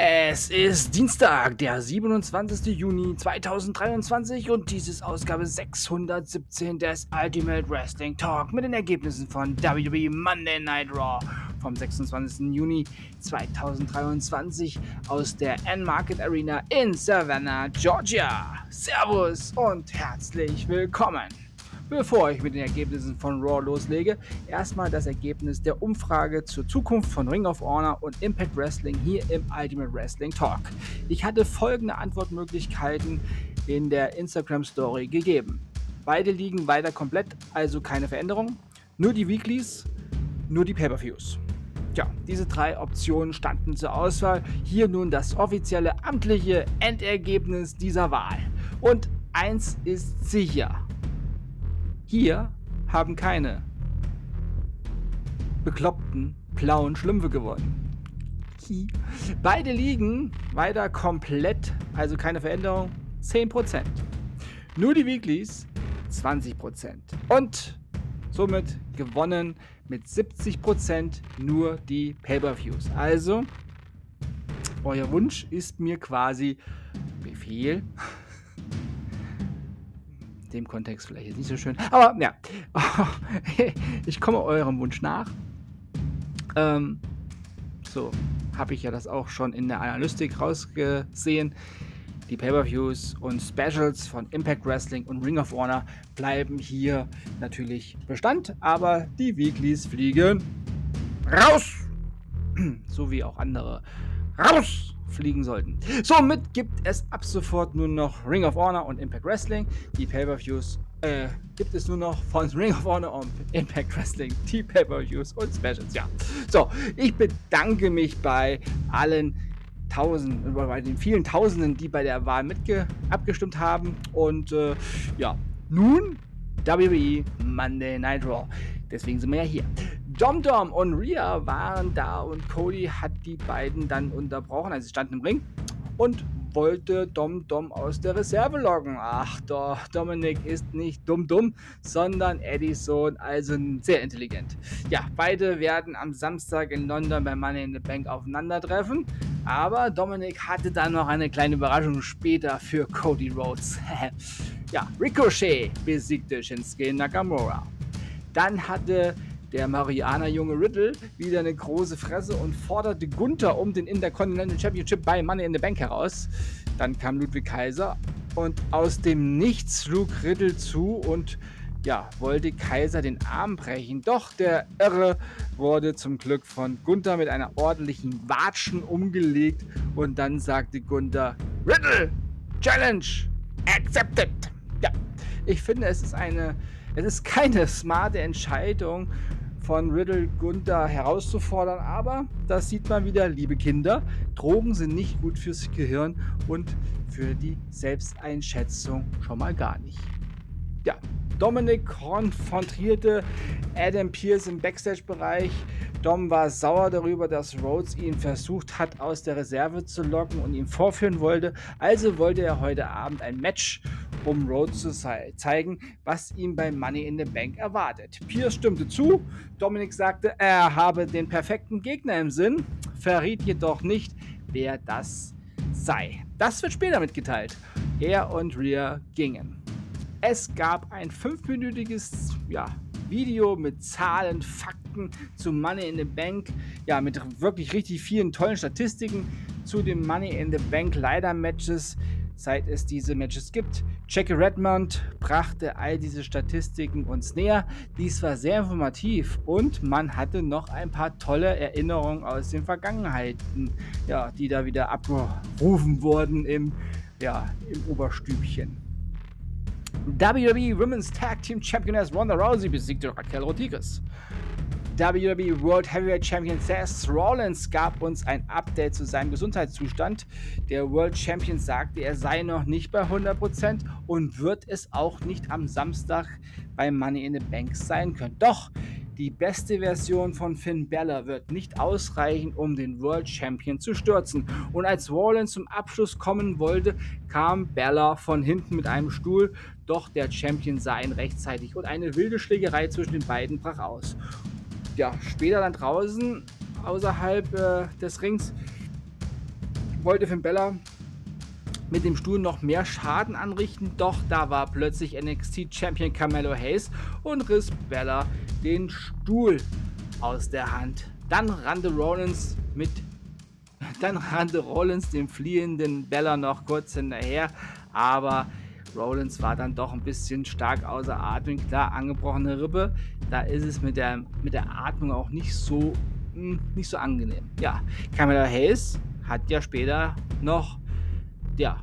Es ist Dienstag, der 27. Juni 2023 und dies ist Ausgabe 617 des Ultimate Wrestling Talk mit den Ergebnissen von WWE Monday Night Raw vom 26. Juni 2023 aus der N-Market Arena in Savannah, Georgia. Servus und herzlich willkommen. Bevor ich mit den Ergebnissen von Raw loslege, erstmal das Ergebnis der Umfrage zur Zukunft von Ring of Honor und Impact Wrestling hier im Ultimate Wrestling Talk. Ich hatte folgende Antwortmöglichkeiten in der Instagram Story gegeben. Beide liegen weiter komplett, also keine Veränderung. Nur die Weeklies, nur die Pay-per-Views. Tja, diese drei Optionen standen zur Auswahl. Hier nun das offizielle amtliche Endergebnis dieser Wahl. Und eins ist sicher. Hier haben keine bekloppten blauen Schlümpfe gewonnen. Beide liegen weiter komplett, also keine Veränderung, 10%. Nur die Weeklies 20%. Und somit gewonnen mit 70% nur die Pay-per-Views. Also, euer Wunsch ist mir quasi Befehl dem Kontext vielleicht jetzt nicht so schön. Aber ja, ich komme eurem Wunsch nach. Ähm, so habe ich ja das auch schon in der Analytik rausgesehen. Die Pay-per-Views und Specials von Impact Wrestling und Ring of Honor bleiben hier natürlich Bestand, aber die Weeklies fliegen raus! so wie auch andere raus! Fliegen sollten. Somit gibt es ab sofort nur noch Ring of Honor und Impact Wrestling. Die Pay-Per-Views äh, gibt es nur noch von Ring of Honor und Impact Wrestling, die Pay-Per-Views und Specials. Ja, so, ich bedanke mich bei allen Tausenden, bei den vielen Tausenden, die bei der Wahl mitge abgestimmt haben. Und äh, ja, nun WWE Monday Night Raw. Deswegen sind wir ja hier. Dom Dom und Rhea waren da und Cody hat die beiden dann unterbrochen. Also sie standen im Ring und wollte Dom Dom aus der Reserve loggen. Ach doch, Dominik ist nicht dumm dumm, sondern Edison, also sehr intelligent. Ja, beide werden am Samstag in London bei Money in the Bank aufeinandertreffen. Aber Dominik hatte dann noch eine kleine Überraschung später für Cody Rhodes. ja, Ricochet besiegte Shinsuke Nakamura. Dann hatte der Marianer-Junge Riddle wieder eine große Fresse und forderte Gunther um den Intercontinental Championship bei Money in the Bank heraus. Dann kam Ludwig Kaiser und aus dem Nichts schlug Riddle zu und ja, wollte Kaiser den Arm brechen. Doch der Irre wurde zum Glück von Gunther mit einer ordentlichen Watschen umgelegt und dann sagte Gunther: Riddle, Challenge accepted. Ja, ich finde, es ist eine es ist keine smarte Entscheidung von Riddle Gunther herauszufordern, aber das sieht man wieder, liebe Kinder, Drogen sind nicht gut fürs Gehirn und für die Selbsteinschätzung schon mal gar nicht. Ja, Dominic konfrontierte Adam Pierce im Backstage-Bereich. Dom war sauer darüber, dass Rhodes ihn versucht hat, aus der Reserve zu locken und ihm vorführen wollte. Also wollte er heute Abend ein Match um Rhodes zu zeigen, was ihm bei Money in the Bank erwartet. Pierce stimmte zu, Dominik sagte, er habe den perfekten Gegner im Sinn, verriet jedoch nicht, wer das sei. Das wird später mitgeteilt. Er und Rhea gingen. Es gab ein fünfminütiges ja, Video mit Zahlen, Fakten zu Money in the Bank, ja, mit wirklich richtig vielen tollen Statistiken zu den Money in the Bank Leider Matches, seit es diese Matches gibt. Jackie Redmond brachte all diese Statistiken uns näher. Dies war sehr informativ und man hatte noch ein paar tolle Erinnerungen aus den Vergangenheiten, ja, die da wieder abgerufen wurden im, ja, im Oberstübchen. WWE Women's Tag Team Championess Ronda Rousey besiegte Raquel Rodriguez. WWE World Heavyweight Champion Seth Rollins gab uns ein Update zu seinem Gesundheitszustand. Der World Champion sagte, er sei noch nicht bei 100% und wird es auch nicht am Samstag bei Money in the Bank sein können. Doch die beste Version von Finn Balor wird nicht ausreichen, um den World Champion zu stürzen. Und als Rollins zum Abschluss kommen wollte, kam Balor von hinten mit einem Stuhl, doch der Champion sah ihn rechtzeitig. Und eine wilde Schlägerei zwischen den beiden brach aus. Ja, später dann draußen, außerhalb äh, des Rings, wollte Finn Bella mit dem Stuhl noch mehr Schaden anrichten, doch da war plötzlich NXT Champion Carmelo Hayes und riss Bella den Stuhl aus der Hand. Dann rannte Rollins mit dann rannte Rollins dem fliehenden Bella noch kurz hinterher, aber Rollins war dann doch ein bisschen stark außer Atem. Klar, angebrochene Rippe, da ist es mit der, mit der Atmung auch nicht so, hm, nicht so angenehm. Ja, Camilla Hayes hat ja später noch, ja,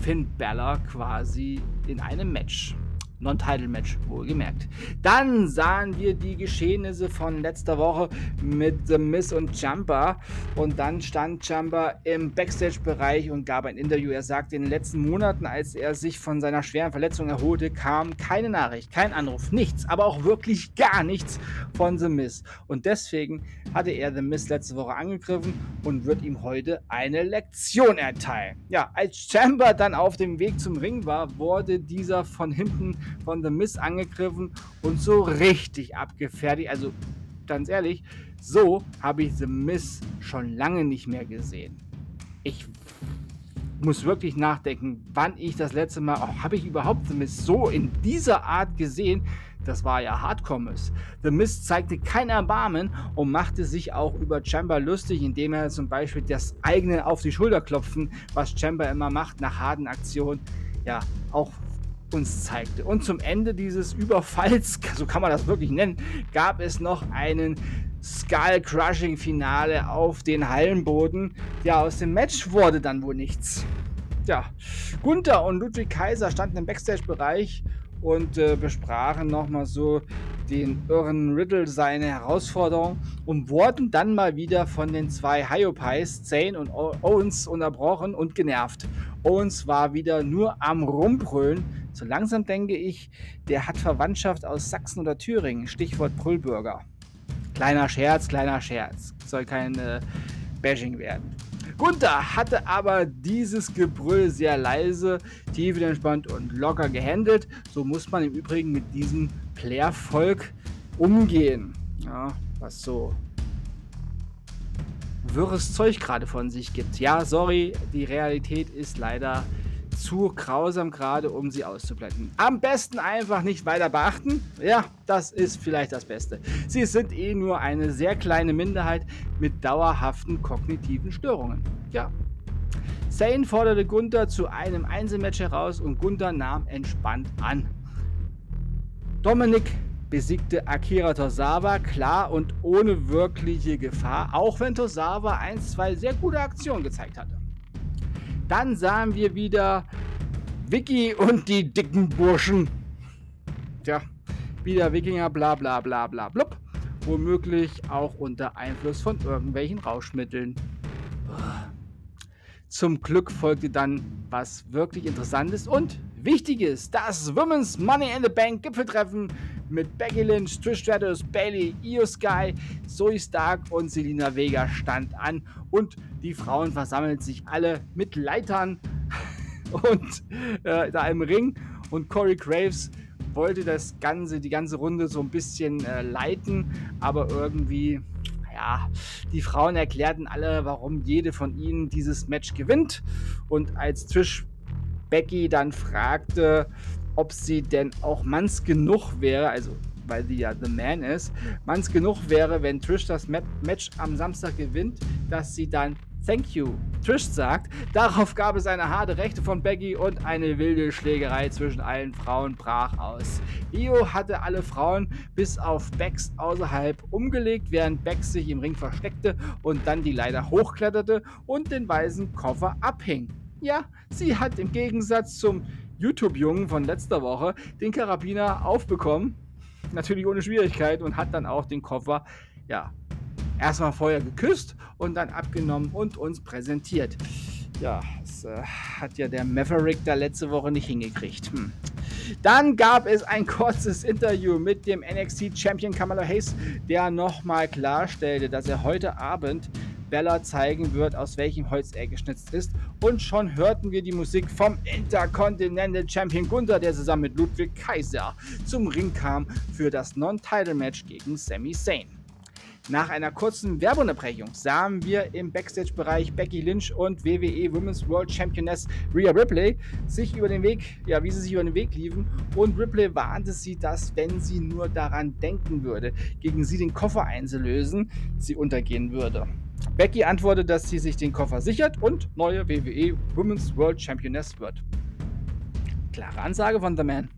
Finn Balor quasi in einem Match Non-Title-Match, wohlgemerkt. Dann sahen wir die Geschehnisse von letzter Woche mit The Miss und Jumper. Und dann stand Jumper im Backstage-Bereich und gab ein Interview. Er sagte, in den letzten Monaten, als er sich von seiner schweren Verletzung erholte, kam keine Nachricht, kein Anruf, nichts, aber auch wirklich gar nichts von The Miss. Und deswegen hatte er The Miss letzte Woche angegriffen und wird ihm heute eine Lektion erteilen. Ja, als Chamber dann auf dem Weg zum Ring war, wurde dieser von hinten von The Miss angegriffen und so richtig abgefertigt. Also ganz ehrlich, so habe ich The Miss schon lange nicht mehr gesehen. Ich muss wirklich nachdenken, wann ich das letzte Mal, oh, habe ich überhaupt The Miss so in dieser Art gesehen? Das war ja Hardcomes. The Mist zeigte kein Erbarmen und machte sich auch über Chamber lustig, indem er zum Beispiel das eigene auf die Schulter klopfen, was Chamber immer macht nach harten Aktionen, ja, auch uns zeigte. Und zum Ende dieses Überfalls, so kann man das wirklich nennen, gab es noch einen Skull-Crushing-Finale auf den Hallenboden. Ja, aus dem Match wurde dann wohl nichts. Ja, Gunther und Ludwig Kaiser standen im Backstage-Bereich und äh, besprachen nochmal so den irren Riddle seine Herausforderung und wurden dann mal wieder von den zwei Hyopies, Zane und Owens, unterbrochen und genervt. Owens war wieder nur am Rumbrüllen. So langsam denke ich, der hat Verwandtschaft aus Sachsen oder Thüringen. Stichwort Brüllbürger. Kleiner Scherz, kleiner Scherz. Soll kein äh, Bashing werden. Gunther hatte aber dieses Gebrüll sehr leise, tiefenentspannt und locker gehandelt. So muss man im Übrigen mit diesem Player-Volk umgehen. Ja, was so wirres Zeug gerade von sich gibt. Ja, sorry, die Realität ist leider zu grausam gerade, um sie auszublenden. Am besten einfach nicht weiter beachten. Ja, das ist vielleicht das Beste. Sie sind eh nur eine sehr kleine Minderheit mit dauerhaften kognitiven Störungen. Ja. Zane forderte Gunther zu einem Einzelmatch heraus und Gunther nahm entspannt an. Dominik besiegte Akira Tosawa klar und ohne wirkliche Gefahr, auch wenn Tosawa ein, zwei sehr gute Aktionen gezeigt hatte. Dann sahen wir wieder Vicky und die dicken Burschen. Tja, wieder Wikinger, bla bla bla bla blub. Womöglich auch unter Einfluss von irgendwelchen Rauschmitteln. Zum Glück folgte dann was wirklich Interessantes und Wichtiges: das Women's Money in the Bank Gipfeltreffen mit Becky Lynch, Trish Stratus, Bailey, Io Sky, Zoe Stark und Selina Vega stand an und die Frauen versammeln sich alle mit Leitern und äh, da im Ring und Corey Graves wollte das Ganze, die ganze Runde so ein bisschen äh, leiten, aber irgendwie, ja, die Frauen erklärten alle, warum jede von ihnen dieses Match gewinnt. Und als Trish Becky dann fragte, ob sie denn auch manns genug wäre, also weil sie ja The Man ist, manns genug wäre, wenn Trish das Match am Samstag gewinnt, dass sie dann Thank you, Trish sagt. Darauf gab es eine harte Rechte von Becky und eine wilde Schlägerei zwischen allen Frauen brach aus. Io hatte alle Frauen bis auf Bex außerhalb umgelegt, während Bex sich im Ring versteckte und dann die Leiter hochkletterte und den weißen Koffer abhing. Ja, sie hat im Gegensatz zum YouTube-Jungen von letzter Woche den Karabiner aufbekommen. Natürlich ohne Schwierigkeit und hat dann auch den Koffer, ja, erstmal vorher geküsst und dann abgenommen und uns präsentiert. Ja, das äh, hat ja der Maverick da letzte Woche nicht hingekriegt. Hm. Dann gab es ein kurzes Interview mit dem NXT Champion Kamala Hayes, der nochmal klarstellte, dass er heute Abend Bella zeigen wird, aus welchem Holz er geschnitzt ist. Und schon hörten wir die Musik vom Intercontinental Champion Gunther, der zusammen mit Ludwig Kaiser zum Ring kam für das Non-Title-Match gegen Sami Zayn. Nach einer kurzen Werbeunterbrechung sahen wir im Backstage-Bereich Becky Lynch und WWE Women's World Championess Rhea Ripley sich über den Weg, ja, wie sie sich über den Weg liefen. Und Ripley warnte sie, dass, wenn sie nur daran denken würde, gegen sie den Koffer einzulösen, sie untergehen würde. Becky antwortet, dass sie sich den Koffer sichert und neue WWE Women's World Championess wird. Klare Ansage von The Man.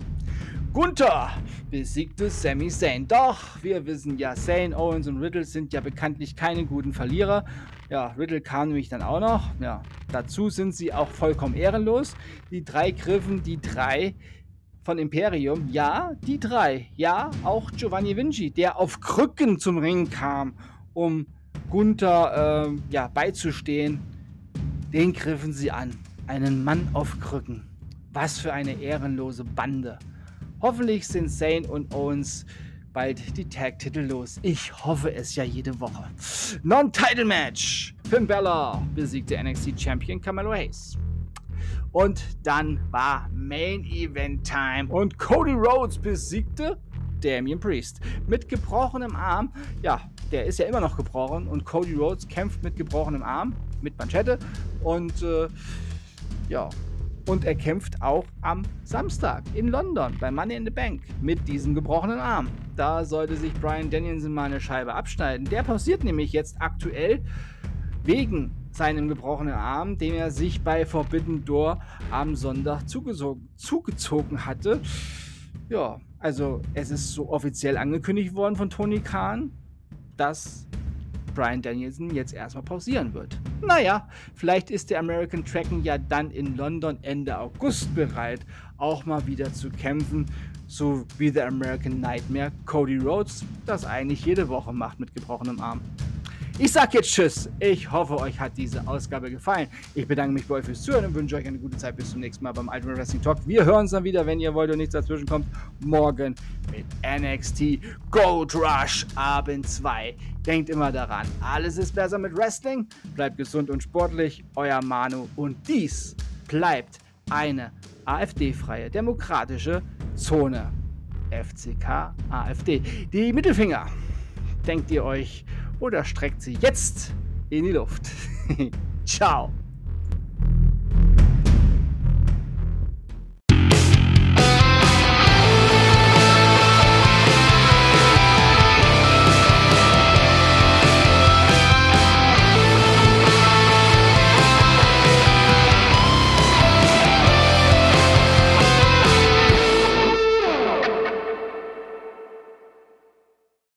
Gunther besiegte Sami Zayn. Doch, wir wissen ja, Zayn, Owens und Riddle sind ja bekanntlich keine guten Verlierer. Ja, Riddle kam nämlich dann auch noch. Ja, dazu sind sie auch vollkommen ehrenlos. Die drei griffen die drei von Imperium. Ja, die drei. Ja, auch Giovanni Vinci, der auf Krücken zum Ring kam, um Gunther äh, ja, beizustehen. Den griffen sie an. Einen Mann auf Krücken. Was für eine ehrenlose Bande. Hoffentlich sind Zane und Owens bald die Tag-Titel los. Ich hoffe es ja jede Woche. Non-Title-Match. Finn Balor besiegte NXT-Champion Carmelo Hayes. Und dann war Main Event Time und Cody Rhodes besiegte Damian Priest mit gebrochenem Arm. Ja, der ist ja immer noch gebrochen und Cody Rhodes kämpft mit gebrochenem Arm, mit Manschette und äh, ja, und er kämpft auch am Samstag in London bei Money in the Bank mit diesem gebrochenen Arm. Da sollte sich Brian Danielson mal eine Scheibe abschneiden. Der pausiert nämlich jetzt aktuell wegen seinem gebrochenen Arm, den er sich bei Forbidden Door am Sonntag zugezogen, zugezogen hatte. Ja, also es ist so offiziell angekündigt worden von Tony Khan, dass Brian Danielson jetzt erstmal pausieren wird. Naja, vielleicht ist der American Dragon ja dann in London Ende August bereit, auch mal wieder zu kämpfen, so wie der American Nightmare Cody Rhodes das eigentlich jede Woche macht mit gebrochenem Arm. Ich sag jetzt Tschüss. Ich hoffe, euch hat diese Ausgabe gefallen. Ich bedanke mich bei euch fürs Zuhören und wünsche euch eine gute Zeit. Bis zum nächsten Mal beim Ultimate Wrestling Talk. Wir hören uns dann wieder, wenn ihr wollt und nichts dazwischen kommt. Morgen mit NXT Gold Rush Abend 2. Denkt immer daran, alles ist besser mit Wrestling. Bleibt gesund und sportlich. Euer Manu. Und dies bleibt eine AfD-freie demokratische Zone. FCK AfD. Die Mittelfinger. Denkt ihr euch oder streckt sie jetzt in die Luft. Ciao.